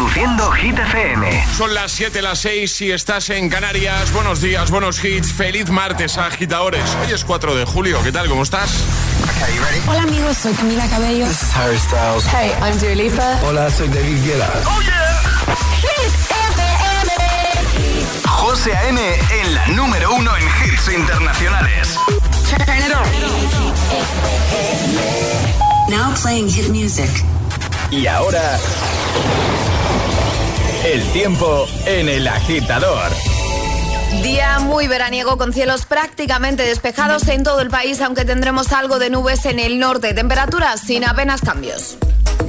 Reproduciendo Hit FM. Son las 7, las 6 si estás en Canarias. Buenos días, buenos hits. Feliz martes, agitadores. Hoy es 4 de julio. ¿Qué tal? ¿Cómo estás? Hola amigos, soy Camila Cabello. This is Harry Styles. Hey, I'm Dua Lipa. Hola, soy David Guetta. ¡Oh, yeah! Hit FM. José A.M. en la número uno en hits internacionales. Turn it on. Now playing hit music. Y ahora... El tiempo en el agitador. Día muy veraniego con cielos prácticamente despejados en todo el país, aunque tendremos algo de nubes en el norte. Temperaturas sin apenas cambios.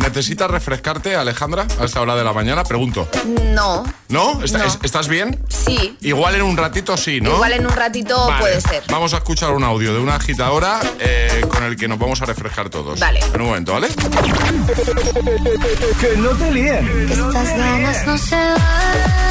¿Necesitas refrescarte, Alejandra, a esta hora de la mañana? Pregunto. No. ¿No? ¿Está- No. es- ¿Estás bien? Sí. Igual en un ratito sí, ¿no? Igual en un ratito Vale, puede ser. Vamos a escuchar un audio de una agitadora eh, con el que nos vamos a refrescar todos. Vale. En un momento, ¿vale? Que no te líen. Estas ganas no se van.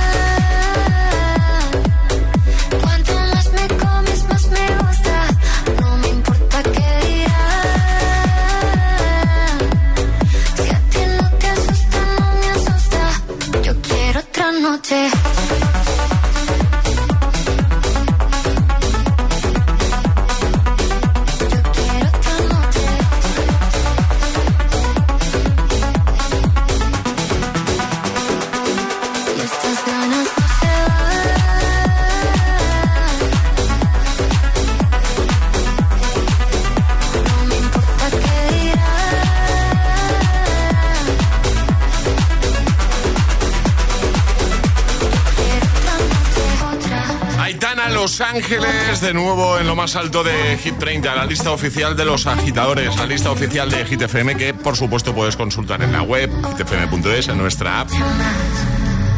De nuevo en lo más alto de Hit 30, la lista oficial de los agitadores, la lista oficial de Hit FM que por supuesto puedes consultar en la web, hitfm.es, en nuestra app.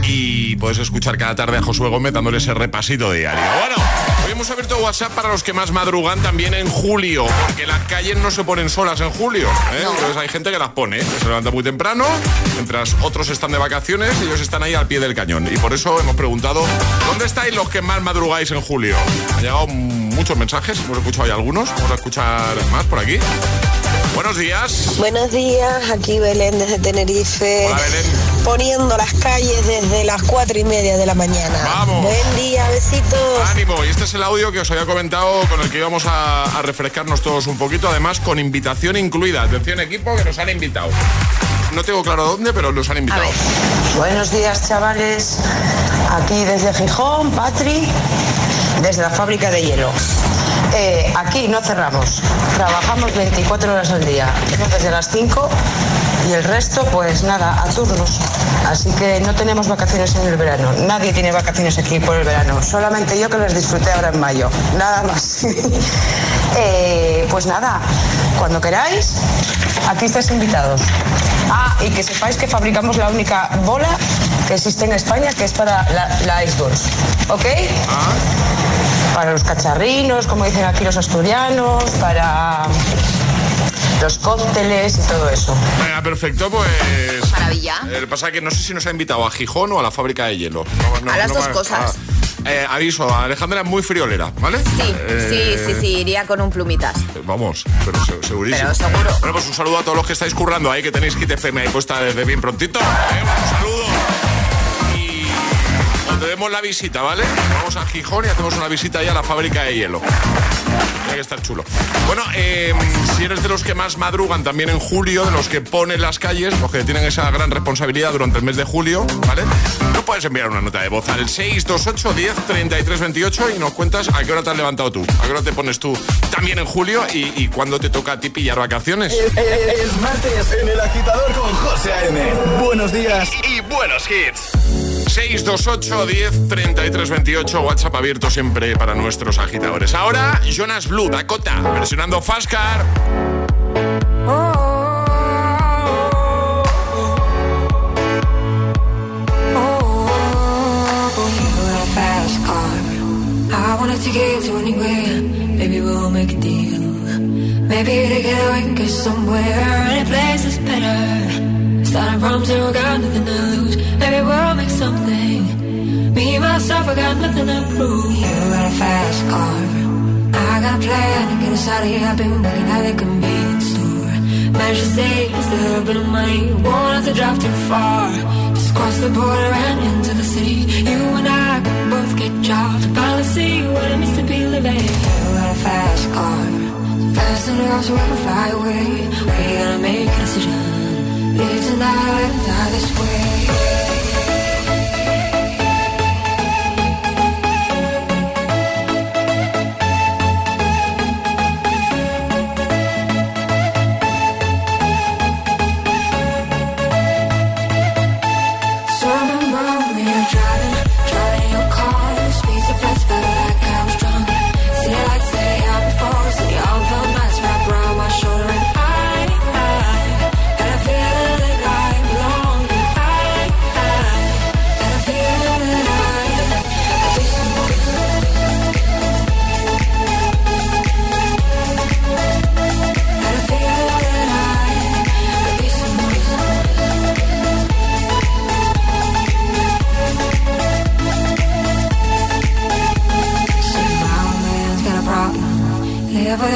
Y puedes escuchar cada tarde a Josué Gómez dándole ese repasito diario. Bueno, hemos abierto WhatsApp para los que más madrugan también en julio, porque las calles no se ponen solas en julio. ¿eh? Entonces hay gente que las pone, que se levanta muy temprano, mientras otros están de vacaciones, ellos están ahí al pie del cañón. Y por eso hemos preguntado, ¿dónde estáis los que más madrugáis en julio? Han llegado muchos mensajes, hemos escuchado ya algunos, vamos a escuchar más por aquí. Buenos días. Buenos días, aquí Belén desde Tenerife. Hola, Belén. Poniendo las calles desde las cuatro y media de la mañana. Vamos. Buen día, besitos. Ánimo, y este es el audio que os había comentado con el que íbamos a, a refrescarnos todos un poquito, además con invitación incluida. Atención equipo que nos han invitado. No tengo claro dónde, pero nos han invitado. Buenos días, chavales. Aquí desde Gijón, Patri, desde la fábrica de hielo. Eh, aquí no cerramos, trabajamos 24 horas al día, desde las 5 y el resto, pues nada, a turnos. Así que no tenemos vacaciones en el verano. Nadie tiene vacaciones aquí por el verano, solamente yo que las disfruté ahora en mayo, nada más. Eh, pues nada, cuando queráis, aquí estáis invitados. Ah, y que sepáis que fabricamos la única bola que existe en España, que es para la, la Icebox. ¿Ok? para los cacharrinos, como dicen aquí los asturianos, para los cócteles y todo eso. Venga, perfecto, pues. Maravilla. Eh, pasa que no sé si nos ha invitado a Gijón o a la fábrica de hielo. No, no, A las no dos me- cosas. ah. Eh, aviso, Alejandra es muy friolera, ¿vale? Sí, Eh, sí, sí, sí, iría con un plumitas. Vamos, pero se- segurísimo. Pero seguro. Bueno, pues un saludo a todos los que estáis currando ahí, que tenéis Kit FM ahí puesta desde bien prontito. ¿eh? Un saludo. Y os debemos la visita, ¿vale? Vamos a Gijón y hacemos una visita ahí a la fábrica de hielo. Tiene que estar chulo. Bueno, eh, si eres de los que más madrugan también en julio, de los que ponen las calles, los que tienen esa gran responsabilidad durante el mes de julio, ¿vale? No puedes enviar una nota de voz al 628 10 33 28 y nos cuentas a qué hora te has levantado tú, a qué hora te pones tú también en julio y, y cuándo te toca a ti pillar vacaciones. Es martes en el agitador con José A.M. Buenos días y buenos hits. 628 10 33 28 WhatsApp abierto siempre para nuestros agitadores. Ahora, Jonas Blue, Dakota, versionando Fast Car. fast car. I wanna take you to anywhere. Maybe we'll make deal. Maybe together we can get somewhere. Any place is better. Starting from zero, got nothing to lose. Maybe we'll make something. Me and myself, I got nothing to prove. You got a fast car. I got a plan to get us out of here. I've been working at the convenience store. Managed to save just a little bit of money. Won't have to drive too far. Just cross the border and into the city. You and I can both get jobs. Finally see what it means to be living. You got a fast car. So fast enough so we can fly away. We gotta make a decision. Live tonight it die this way.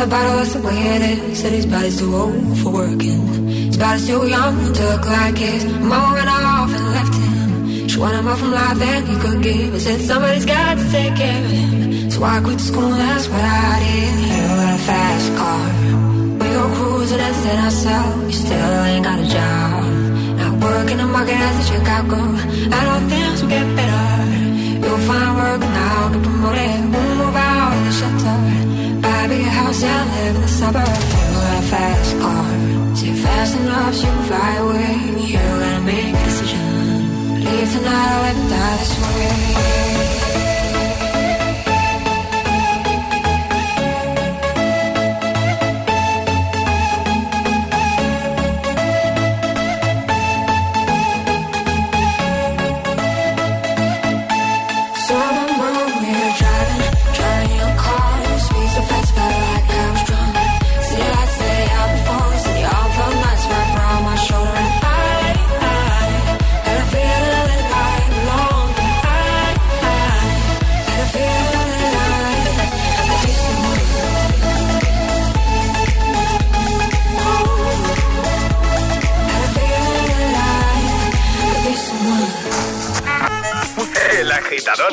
Bottle, that's the way it is. Said his body's too old for working. His body's too young to look like his. Mama went off and left him. She wanted more from life than he could give. I said somebody's got to take care of him. So I quit school, that's what I did. You got a fast car. We go cruising and set ourselves. You still ain't got a job. Not working the market as a Chicago. I know things will get better. You'll find work now, get promoted. We'll move out of the shelter. A house and live in the suburbs. You got a fast car. Say fast enough you can fly away. You gotta make a decision. Leave tonight or let die this way.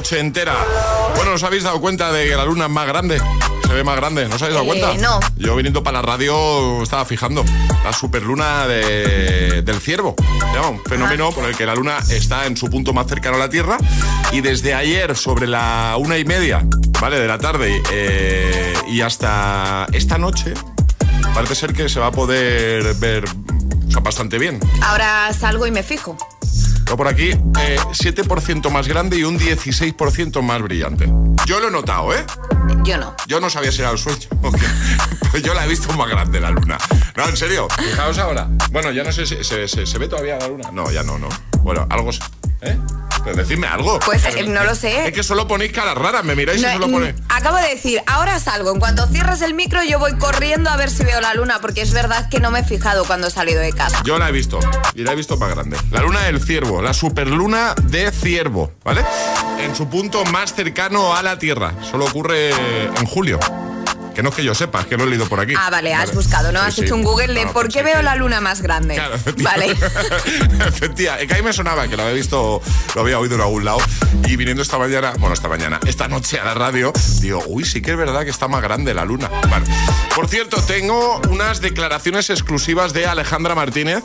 Noche Entera. Bueno, ¿os habéis dado cuenta de que la luna es más grande? Se ve más grande, ¿no os habéis dado Eh, cuenta? no. Yo viniendo para la radio estaba fijando la superluna de- del ciervo. Un fenómeno por el que la luna está en su punto más cercano a la Tierra y desde ayer sobre la una y media, ¿vale? De la tarde eh, y hasta esta noche parece ser que se va a poder ver o sea, bastante bien. Ahora salgo y me fijo. Por aquí, eh, 7% más grande y un 16% más brillante. Yo lo he notado, ¿eh? Yo no. Yo no sabía si era el sueño. Pues yo la he visto más grande la luna. No, en serio. Fijaos ahora. Bueno, ya no sé si se, se- se ve todavía la luna. No, ya no, no. Bueno, algo... ¿Eh? Decidme algo. Pues, eh, no lo sé. Es que solo ponéis caras raras. Me miráis No, y solo mm, ponéis... acabo de decir, ahora salgo. En cuanto cierres el micro, yo voy corriendo a ver si veo la luna, porque es verdad que no me he fijado cuando he salido de casa. Yo la he visto y la he visto más grande. La luna del ciervo, la superluna de ciervo, ¿vale? En su punto más cercano a la Tierra. Solo ocurre en julio. Que no es que yo sepa, es que lo he leído por aquí. Ah, vale, has buscado, ¿no? Sí, has sí. hecho un Google de No, por pues qué veo la luna más grande. Claro. Vale. Efectivamente. Que a mí me sonaba, que lo había visto, lo había oído en algún lado. Y viniendo esta mañana, bueno, esta mañana, esta noche a la radio, digo, uy, sí que es verdad que está más grande la luna. Vale. Por cierto, tengo unas declaraciones exclusivas de Alejandra Martínez.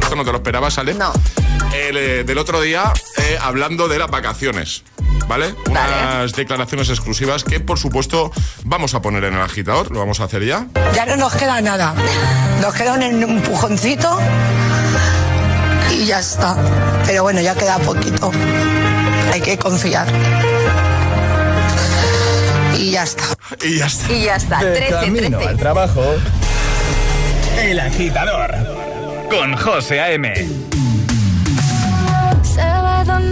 Esto no te lo esperabas, ¿sale? No. El, eh, del otro día, eh, hablando de las vacaciones. ¿Vale? Unas declaraciones exclusivas que, por supuesto, vamos a poner en el agitador. Lo vamos a hacer ya. Ya no nos queda nada. Nos queda un empujoncito y ya está. Pero bueno, ya queda poquito. Hay que confiar. Y ya está. Y ya está. Y ya está, 13, Camino 13. al trabajo. El agitador. Con José A.M.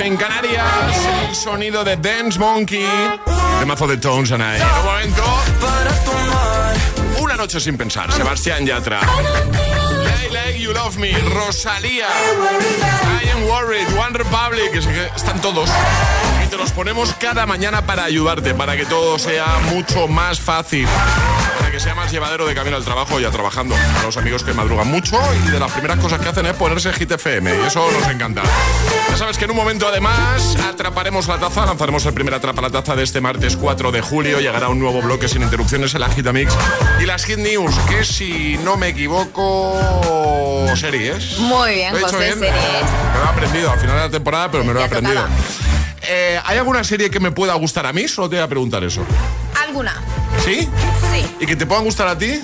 en Canarias. El sonido de Dance Monkey. El mazo de Tones and I. Un momento. Una noche sin pensar. Sebastián Yatra. Lay Lay You Love Me. Rosalía. I Am Worried. One Republic. Están todos. Y te los ponemos cada mañana para ayudarte. Para que todo sea mucho más fácil. Que sea más llevadero de camino al trabajo y a trabajando. A los amigos que madrugan mucho y de las primeras cosas que hacen es ponerse Hit FM. Y eso nos encanta. Ya sabes que en un momento además atraparemos la taza. Lanzaremos el primer atrapa la taza de este martes 4 de julio. Llegará un nuevo bloque sin interrupciones en la Mix. Y las Hit News, que si no me equivoco, series. Muy bien, ¿Lo he José, bien? series. Me lo he aprendido al final de la temporada, pero me lo he aprendido. Eh, ¿Hay alguna serie que me pueda gustar a mí? Solo te voy a preguntar eso. ¿Alguna? ¿Sí? Sí. ¿Y que te puedan gustar a ti?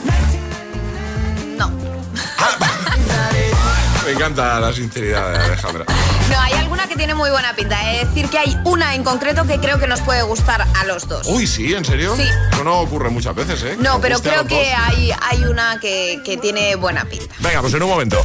No. Me encanta la sinceridad de Alejandra. No, hay alguna que tiene muy buena pinta. Es decir, que hay una en concreto que creo que nos puede gustar a los dos. Uy, sí, ¿en serio? Sí. Eso no ocurre muchas veces, ¿eh? No, pero creo que hay, hay una que, que tiene buena pinta. Venga, pues en un momento.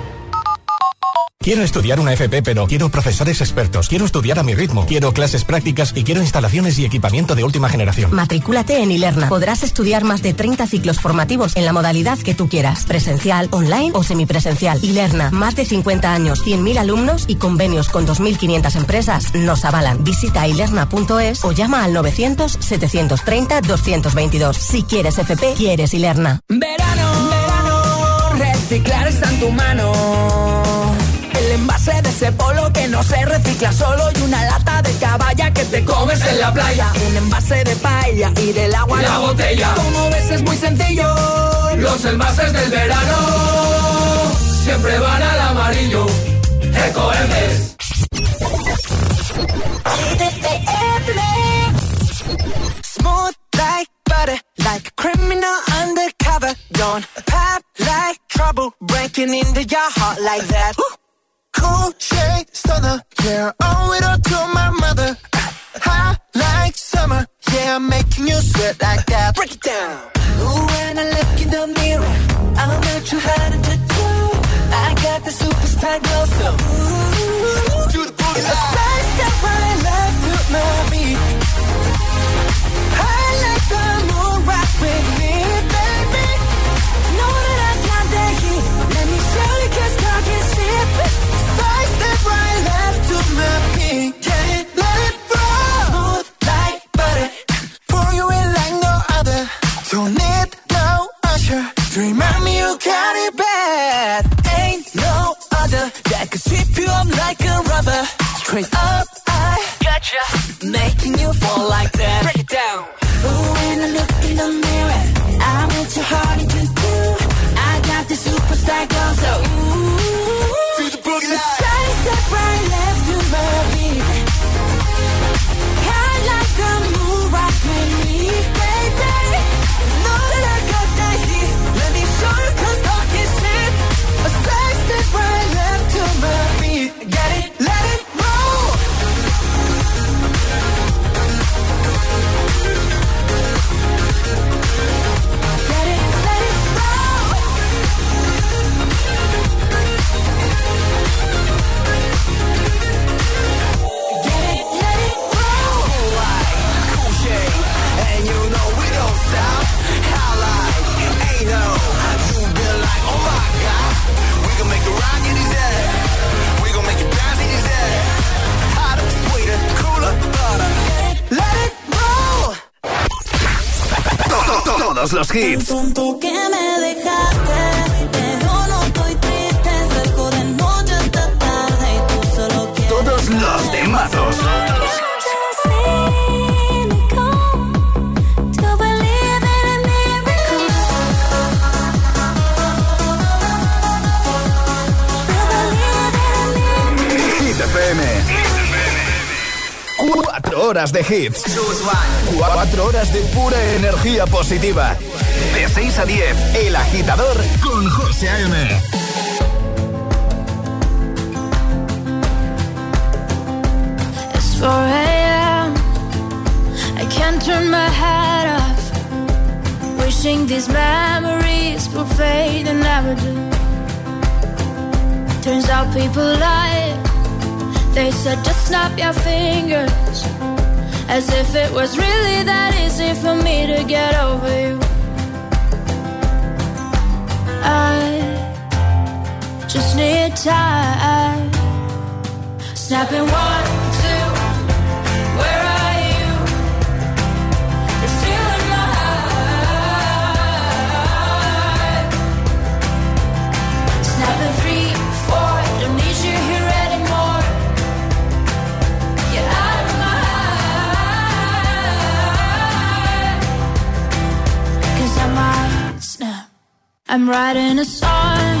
Quiero estudiar una FP, pero quiero profesores expertos. Quiero estudiar a mi ritmo. Quiero clases prácticas y quiero instalaciones y equipamiento de última generación. Matricúlate en Ilerna. Podrás estudiar más de 30 ciclos formativos en la modalidad que tú quieras. Presencial, online o semipresencial. Ilerna, más de 50 años, 100.000 alumnos y convenios con 2.500 empresas nos avalan. Visita ilerna.es o llama al 900-730-222. Si quieres FP, quieres Ilerna. Verano, verano, reciclar está en tu mano. Envase de ese polo que no se recicla solo y una lata de caballa que te comes en la playa. Un envase de paella y del agua La botella. Como ves es muy sencillo. Los envases del verano siempre van al amarillo. Ecoembes. Smooth like butter, like a criminal undercover. Don't pop like trouble, breaking into your heart like that. Cool shade stunner, yeah, owe it all to my mother. Hot like summer, yeah, I'm making you sweat like that. Break it down. Ooh, when I look in the mirror, I'm not too hard to do. I got the superstar glow, so ooh, do the boogie. A side step right left to my beat. I like the moon rock with me, baby. Know that I Straight up, I gotcha. Making you solo quieres. Todos los temazos. To believe in a miracle. Hit FM. Cuatro horas de hits. Cuatro horas de pura energía positiva. 6 a 10, El Agitador con José A.M. It's 4 a.m. I can't turn my head off. Wishing these memories would fade and never do. Turns out people lie. They said just snap your fingers. As if it was really that easy for me to get over you. Just need time. Snapping one, two, where are you? Snapping three, four, don't need you here anymore. Out of my I might snap. I'm writing a song.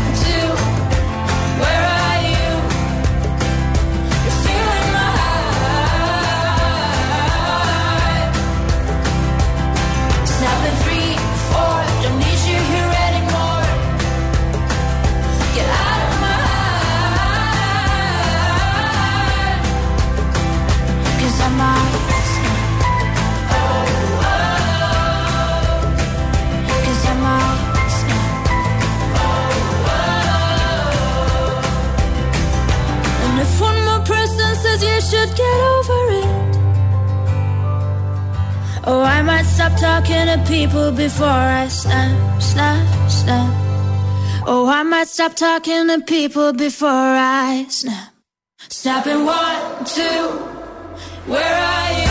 if one more person says you should get over it. Oh, I might stop talking to people before I snap, snap, snap. Oh, I might stop talking to people before I snap. Snap Snapping one, two, where are you?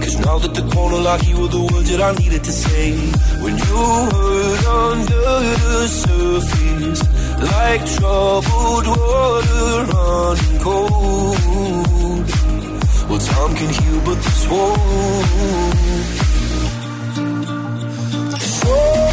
Cause now that the corner like you were the words that I needed to say. When you hurt under the surface, like troubled water running cold. Well, time can heal, but this won't. So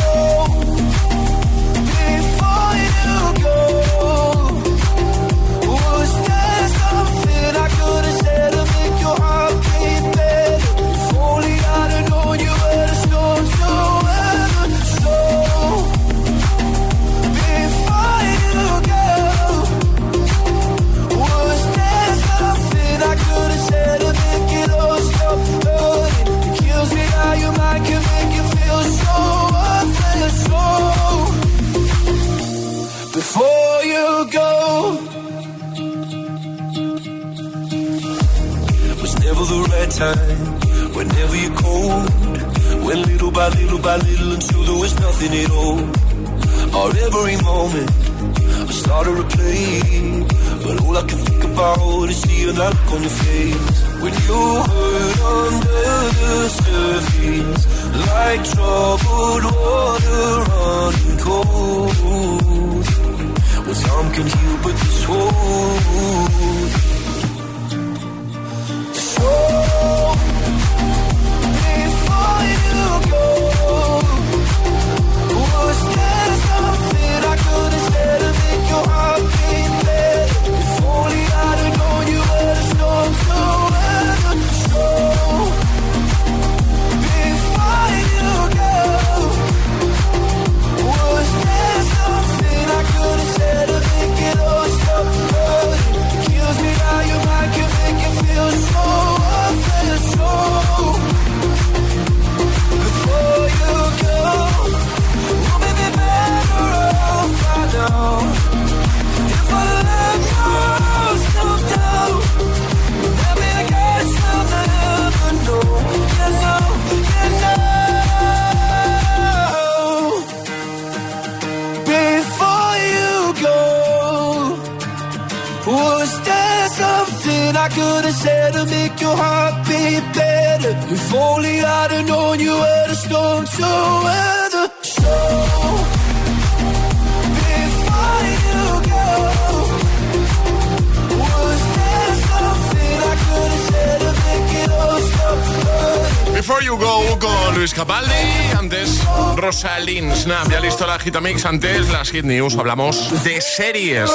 I could have said to make your heart beat better? If only I'd have known you were the storm to weather. So before you go, was there something I could have said to make it all stop? Before You Go con Luis Capaldi, antes Rosalind Snap, ya listo la Gitamix, antes las Hit News, hablamos de series.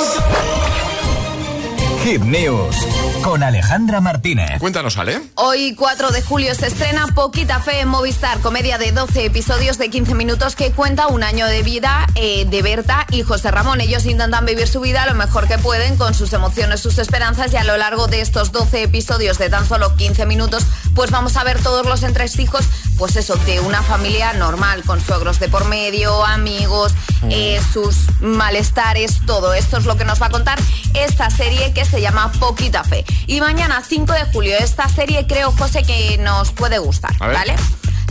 Hit News con Alejandra Martínez. Cuéntanos, Ale. Hoy, 4 de julio, se estrena Poquita Fe en Movistar, comedia de 12 episodios de 15 minutos que cuenta un año de vida eh, de Berta y José Ramón. Ellos intentan vivir su vida lo mejor que pueden con sus emociones, sus esperanzas y a lo largo de estos 12 episodios de tan solo 15 minutos, pues vamos a ver todos los entresijos, pues eso, de una familia normal, con suegros de por medio, amigos, eh, sus malestares, todo. Esto es lo que nos va a contar esta serie que se llama Poquita Fe. Y mañana, 5 de julio, esta serie creo, José, que nos puede gustar. ¿vale?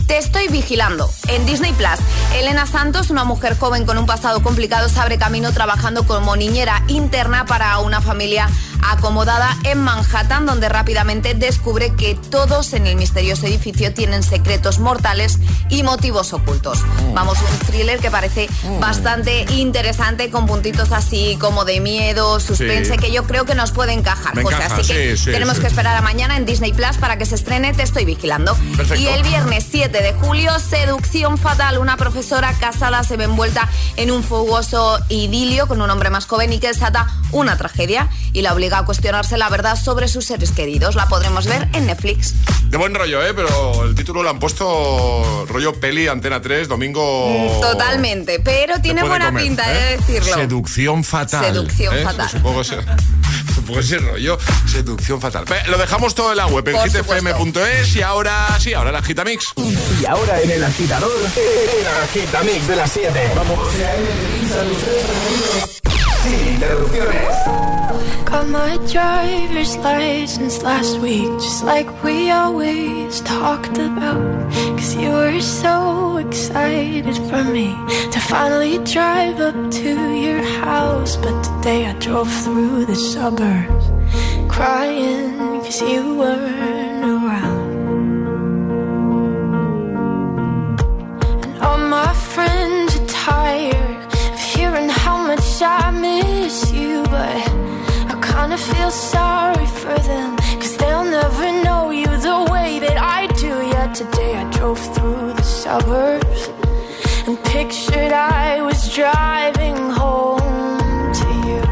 Te estoy vigilando. En Disney Plus, Elena Santos, una mujer joven con un pasado complicado, se abre camino trabajando como niñera interna para una familia acomodada en Manhattan, donde rápidamente descubre que todos en el misterioso edificio tienen secretos mortales y motivos ocultos. Vamos, un thriller que parece bastante interesante, con puntitos así como de miedo, suspense, Sí. que yo creo que nos puede encajar, Me José. encaja, así que sí, tenemos que esperar a mañana en Disney Plus para que se estrene Te estoy vigilando. Perfecto. Y el viernes 7 de julio, Seducción Fatal. Una profesora casada se ve envuelta en un fogoso idilio con un hombre más joven y que desata una tragedia y la obliga a cuestionarse la verdad sobre sus seres queridos. La podremos ver en Netflix. De buen rollo, ¿eh? Pero el título lo han puesto rollo peli, Antena 3, domingo... Totalmente, pero tiene buena comer, pinta ¿eh? de decirlo. Seducción fatal. Seducción ¿eh? fatal. Supongo ese, supongo ese rollo. Seducción fatal. Lo dejamos todo en la web, en hitfm.es y ahora sí, ahora la Gitamix. Y ahora en el agitador, el agitamix de las 7. Vamos. Sin interrupciones. Got my driver's license last week, just like we always talked about. Cause you were so excited for me to finally drive up to your house. But today I drove through the suburbs, crying cause you weren't around. And all my friends are tired of hearing how much I miss you, but kinda feel sorry for them, cause they'll never know you the way that I do. Yet today I drove through the suburbs and pictured I was driving home to you.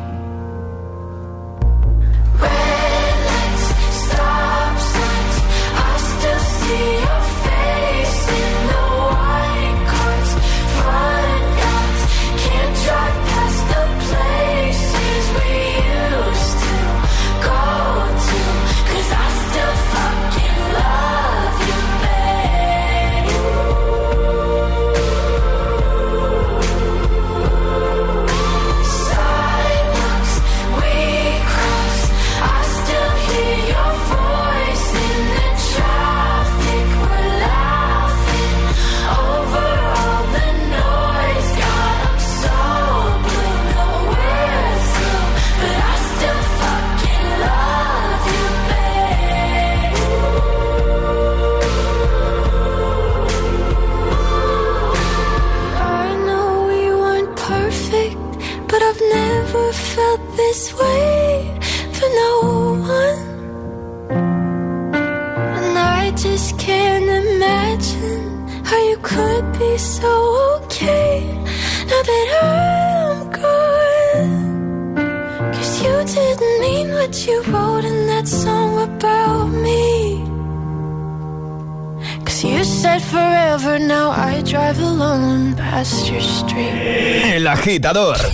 agitador.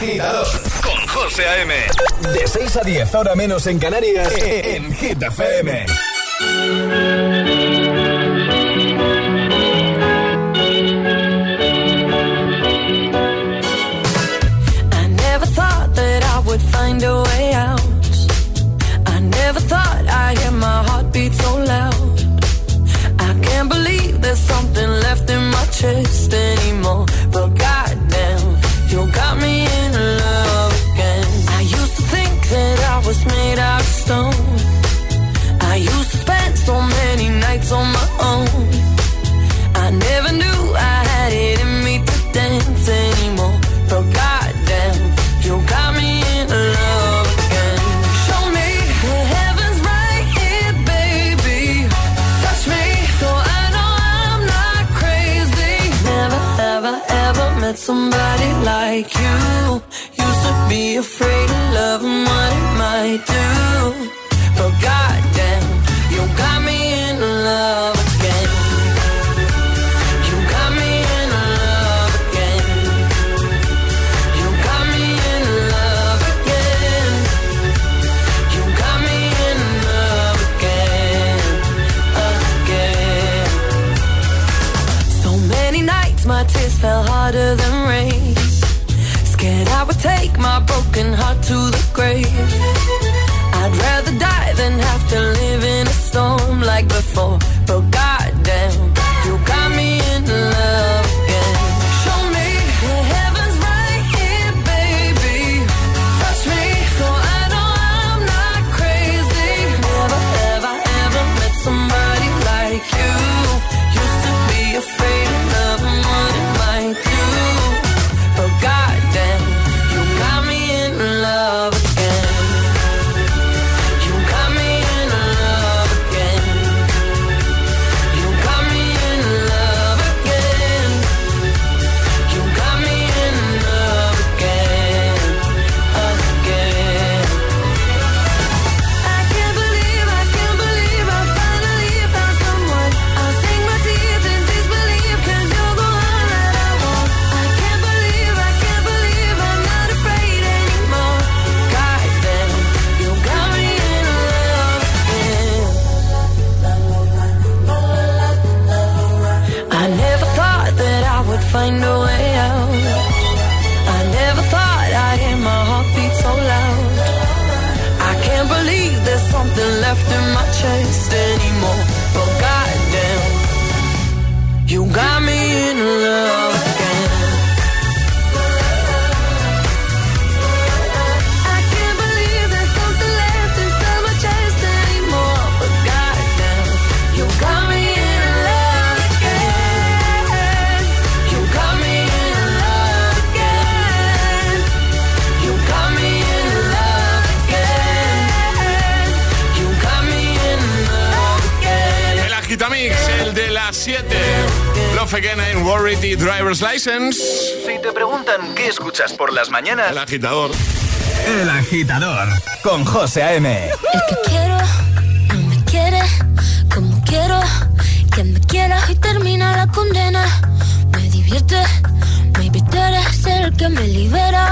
agitador con José A.M. De 6 a 10, ahora menos en Canarias, eh, eh, en Hit FM. I never thought that I would find a way out. I never thought I hear my heartbeat so loud. I can't believe there's something left in my chest anymore. But God made out of stone. I used to spend so many nights on my own. I never knew I had it in me to dance anymore. But goddamn, you got me in love again. Show me the heavens right here, baby. Touch me so I know I'm not crazy. Never, ever, ever met somebody like you be afraid of love and what it might do. But goddamn, you got me in love. broken heart to the grave. I'd rather die than have to live in a storm like before. Driver's License. Si te preguntan qué escuchas por las mañanas. El agitador. El agitador. Con José A.M. El que quiero, a mí me quiere. Como quiero, que me quiera y termina la condena. Me divierte, me eres el que me libera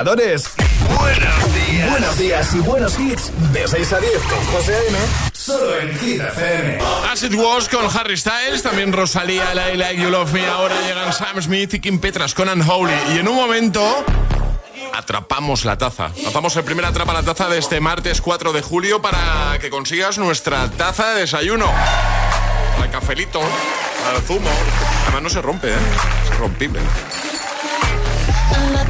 agitadores. Buenos días. Buenos días y buenos hits. De 6 a 10 con José A.M. Solo en Hit FM. As It Was con Harry Styles, también Rosalía, I Like You Love Me. Ahora llegan Sam Smith y Kim Petras con Unholy. Y en un momento atrapamos la taza. Atrapamos el primer atrapa la taza de este martes 4 de julio para que consigas nuestra taza de desayuno. Al cafelito, al zumo. Además no se rompe, ¿eh? Es rompible.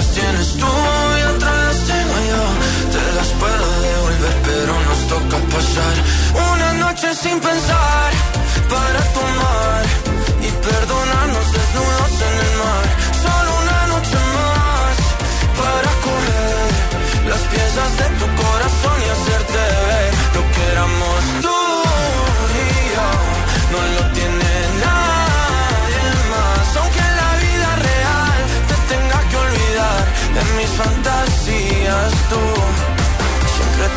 Una de las tienes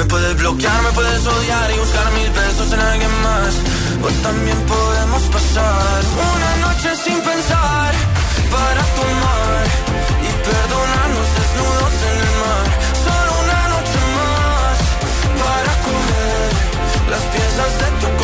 Me puedes bloquear, me puedes odiar y buscar mil besos en alguien más. O también podemos pasar una noche sin pensar para tomar y perdonarnos desnudos en el mar. Solo una noche más para comer las piezas de tu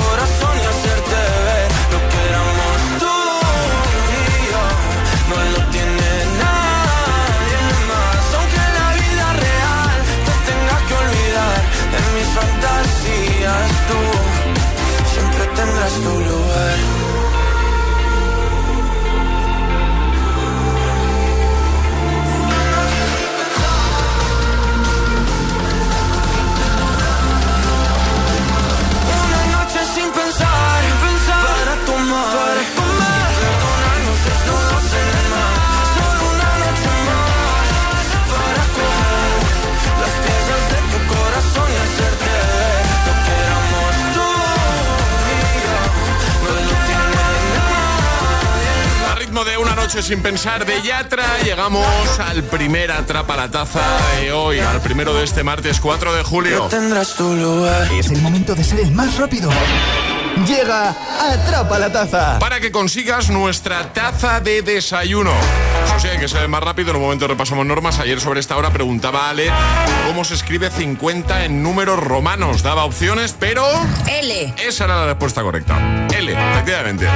tendrás tu lugar. Ritmo de una noche sin pensar de Yatra, llegamos al primer Atrapa la Taza de hoy, al primero de este martes 4 de julio. Tendrás tu lugar. Es el momento de ser el más rápido. Llega Atrapa la Taza. Para que consigas nuestra taza de desayuno. Eso sí, hay que ser el más rápido. En un momento repasamos normas. Ayer sobre esta hora preguntaba a Ale cómo se escribe 50 en números romanos. Daba opciones, pero... L. Esa era la respuesta correcta. L, efectivamente.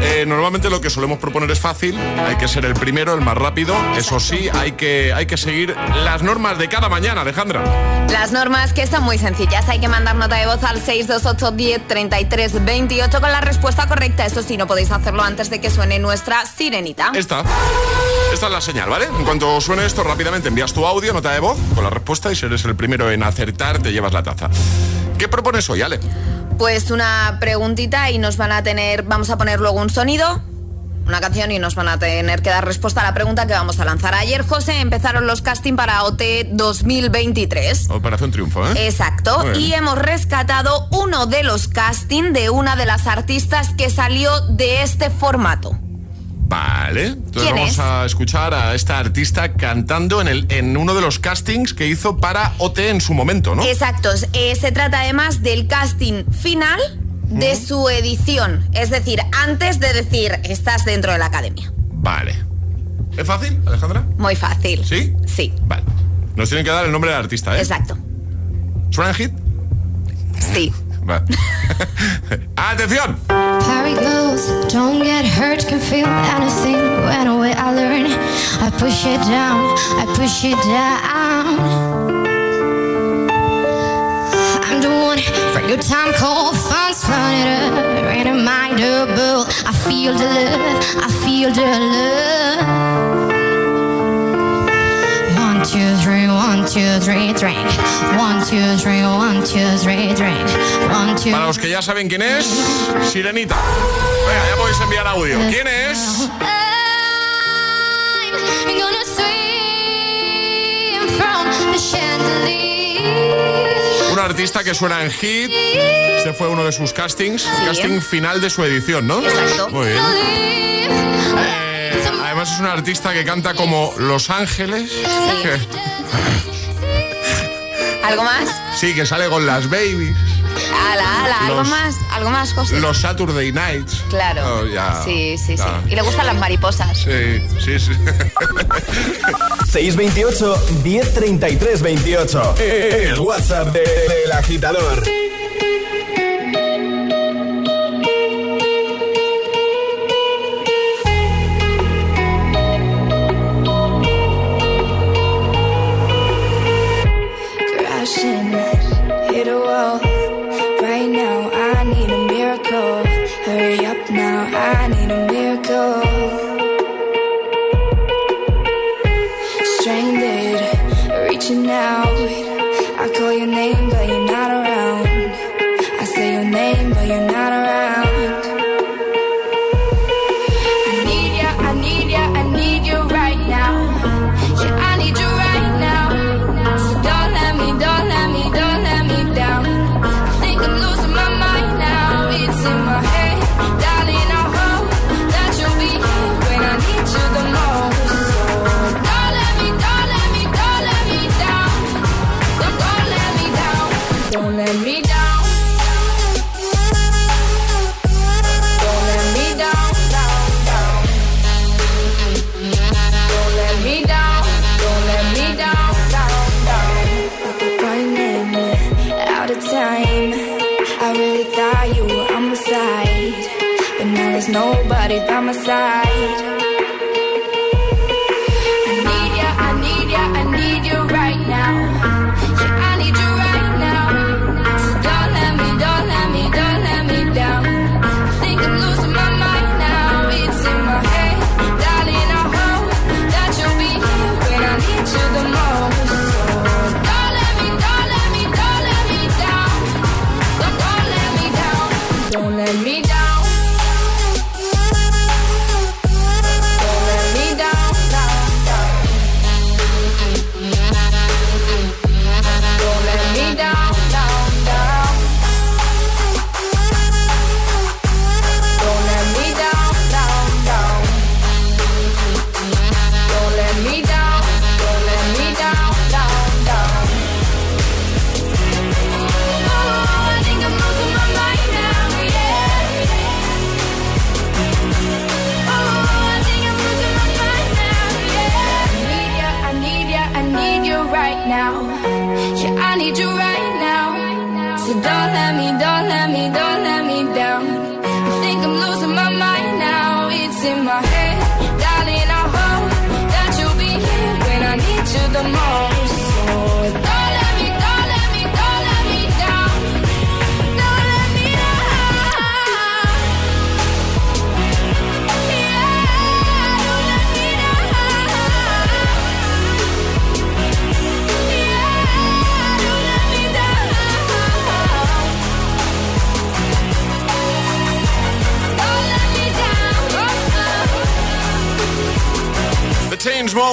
Eh, normalmente lo que solemos proponer es fácil, hay que ser el primero, el más rápido. Eso sí, hay que, hay que seguir las normas de cada mañana, Alejandra. Las normas que son muy sencillas. Hay que mandar nota de voz al 628 10 33 28 con la respuesta correcta. Eso sí, no podéis hacerlo antes de que suene nuestra sirenita. Esta. Esta es la señal, ¿vale? En cuanto suene esto, rápidamente envías tu audio, nota de voz, con la respuesta y si eres el primero en acertar, te llevas la taza. ¿Qué propones hoy, Ale? Pues una preguntita y nos van a tener, vamos a poner luego un sonido, una canción y nos van a tener que dar respuesta a la pregunta que vamos a lanzar. Ayer, José, empezaron los casting para OT 2023. Operación Triunfo, ¿eh? Exacto, y hemos rescatado uno de los casting de una de las artistas que salió de este formato. Vale. Entonces ¿Quién vamos es? a escuchar a esta artista cantando en, el, en uno de los castings que hizo para OT en su momento, ¿no? Exacto, eh, se trata además del casting final de su edición, es decir, antes de decir estás dentro de la academia. Vale. ¿Es fácil, Alejandra? Muy fácil. ¿Sí? Sí. Vale. Nos tienen que dar el nombre del artista, ¿eh? Exacto. ¿Suena en hit? Sí. Vale. ¡Atención! Parry goes, don't get hurt, can feel anything. When away I learn, I push it down, I push it down. I'm the one for good time, cold fun, spun it up, raining my double. I feel the love, I feel the love. Two, three, one, two, three, drink. One, two, three, one, two, three, drink. One, two. Para los que ya saben quién es, Sirenita. Venga, ya podéis enviar audio. ¿Quién es? I'm gonna swim from the chandelier. Un artista que suena en hit. Este fue uno de sus castings. Casting final de su edición, ¿no? Exacto. Muy bien. Eh, además es un artista que canta como Los Ángeles. Que- ¿Algo más? sí, que sale con las babies. Ala, ala, algo Los- más, algo más, José. Los Saturday Nights. Claro. Oh, ya. Sí, sí, sí. Ya. Y le gustan las mariposas. Sí, sí, sí. 628 1033 28. El WhatsApp de- del agitador.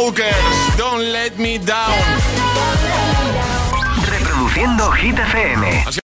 Chainsmokers, Don't Let Me Down. Reproduciendo Hit FM.